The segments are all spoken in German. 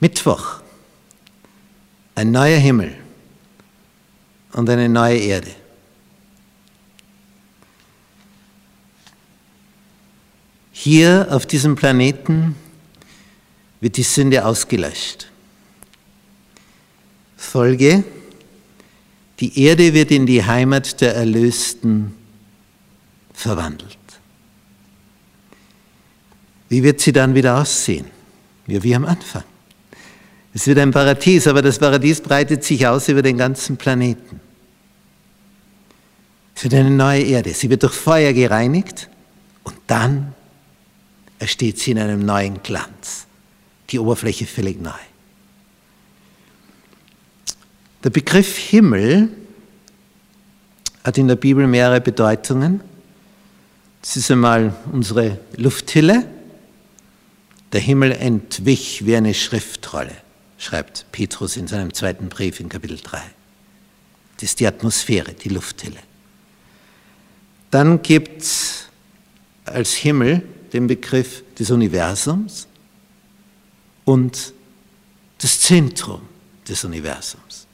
Mittwoch, ein neuer Himmel und eine neue Erde. Hier auf diesem Planeten wird die Sünde ausgelöscht. Folge, die Erde wird in die Heimat der Erlösten verwandelt. Wie wird sie dann wieder aussehen? Ja, wie am Anfang. Es wird ein Paradies, aber das Paradies breitet sich aus über den ganzen Planeten. Es wird eine neue Erde. Sie wird durch Feuer gereinigt und dann ersteht sie in einem neuen Glanz. Die Oberfläche völlig neu. Der Begriff Himmel hat in der Bibel mehrere Bedeutungen. Das ist einmal unsere Lufthülle. Der Himmel entwich wie eine Schriftrolle, schreibt Petrus in seinem zweiten Brief in Kapitel 3. Das ist die Atmosphäre, die Lufthülle. Dann gibt es als Himmel den Begriff des Universums und das Zentrum des Universums.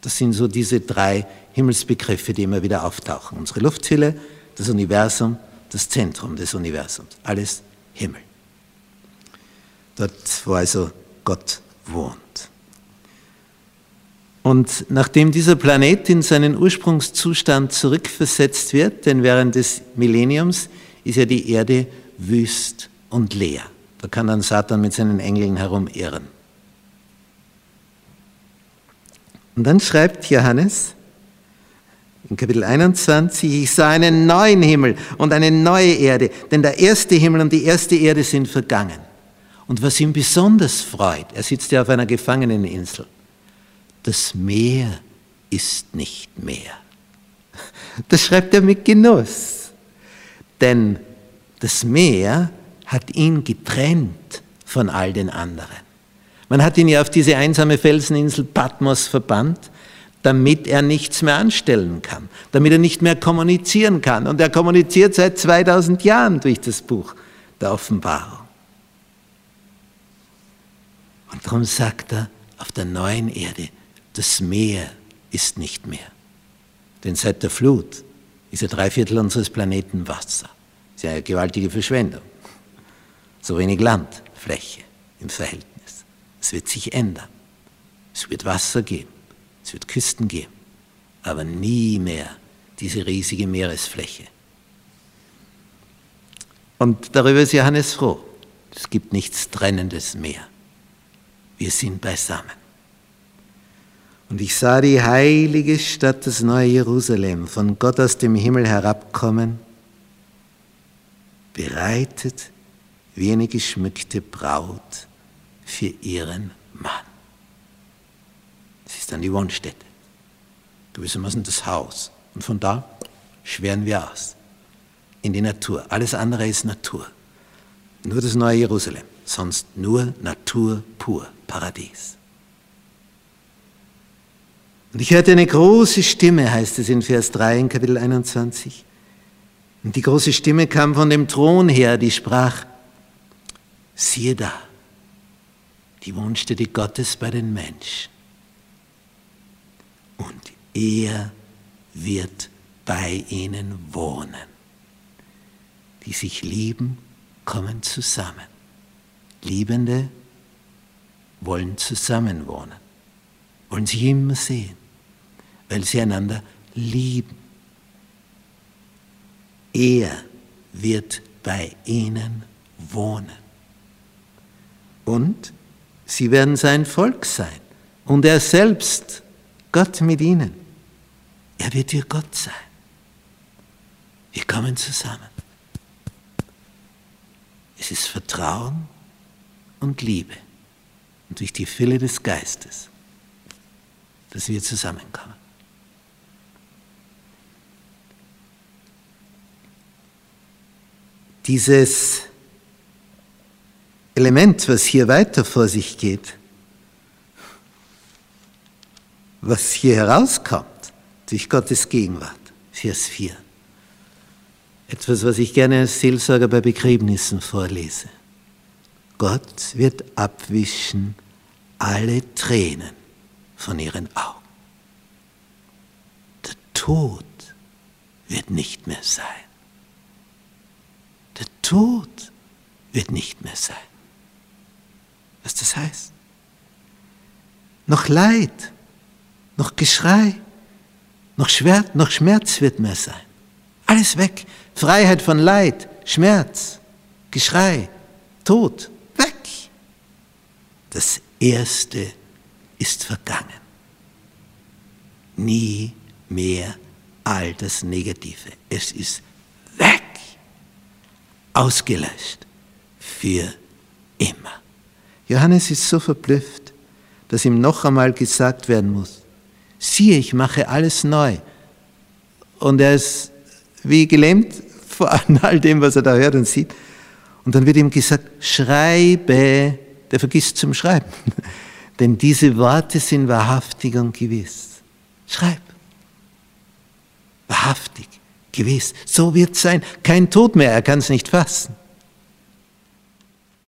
Das sind so diese drei Himmelsbegriffe, die immer wieder auftauchen. Unsere Lufthülle, das Universum, das Zentrum des Universums. Alles Himmel. Dort, wo also Gott wohnt. Und nachdem dieser Planet in seinen Ursprungszustand zurückversetzt wird, denn während des Millenniums ist ja die Erde wüst und leer. Da kann dann Satan mit seinen Engeln herumirren. Und dann schreibt Johannes in Kapitel 21, ich sah einen neuen Himmel und eine neue Erde, denn der erste Himmel und die erste Erde sind vergangen. Und was ihn besonders freut, er sitzt ja auf einer Gefangeneninsel, das Meer ist nicht mehr. Das schreibt er mit Genuss. Denn das Meer hat ihn getrennt von all den anderen. Man hat ihn ja auf diese einsame Felseninsel Patmos verbannt, damit er nichts mehr anstellen kann, damit er nicht mehr kommunizieren kann. Und er kommuniziert seit 2000 Jahren durch das Buch der Offenbarung. Und darum sagt er, auf der neuen Erde, das Meer ist nicht mehr. Denn seit der Flut ist ja drei Viertel unseres Planeten Wasser. Das ist ja eine gewaltige Verschwendung. So wenig Landfläche im Verhältnis. Es wird sich ändern. Es wird Wasser geben. Es wird Küsten geben. Aber nie mehr diese riesige Meeresfläche. Und darüber ist Johannes froh. Es gibt nichts Trennendes mehr. Wir sind beisammen. Und ich sah die heilige Stadt, das neue Jerusalem, von Gott aus dem Himmel herabkommen bereitet wie eine geschmückte Braut für ihren Mann. Das ist dann die Wohnstätte, gewissermaßen das Haus. Und von da schweren wir aus in die Natur. Alles andere ist Natur. Nur das neue Jerusalem, sonst nur Natur pur, Paradies. Und ich hörte eine große Stimme, heißt es in Vers 3 in Kapitel 21. Und die große Stimme kam von dem Thron her, die sprach, siehe da, die Wohnstätte Gottes bei den Menschen. Und er wird bei ihnen wohnen. Die sich lieben, kommen zusammen. Liebende wollen zusammenwohnen, wollen sich immer sehen, weil sie einander lieben. Er wird bei ihnen wohnen. Und sie werden sein Volk sein. Und er selbst, Gott mit ihnen. Er wird ihr Gott sein. Wir kommen zusammen. Es ist Vertrauen und Liebe. Und durch die Fülle des Geistes, dass wir zusammenkommen. dieses Element, was hier weiter vor sich geht, was hier herauskommt durch Gottes Gegenwart, Vers 4. Etwas, was ich gerne als Seelsorger bei Begräbnissen vorlese. Gott wird abwischen alle Tränen von ihren Augen. Der Tod wird nicht mehr sein. Der Tod wird nicht mehr sein. Was das heißt? Noch Leid, noch Geschrei, noch, Schwert, noch Schmerz wird mehr sein. Alles weg. Freiheit von Leid, Schmerz, Geschrei, Tod. Das Erste ist vergangen. Nie mehr all das Negative. Es ist weg, ausgelöscht, für immer. Johannes ist so verblüfft, dass ihm noch einmal gesagt werden muss, siehe, ich mache alles neu. Und er ist wie gelähmt vor all dem, was er da hört und sieht. Und dann wird ihm gesagt, schreibe, der vergisst zum Schreiben. Denn diese Worte sind wahrhaftig und gewiss. Schreib. Wahrhaftig, gewiss. So wird es sein. Kein Tod mehr, er kann es nicht fassen.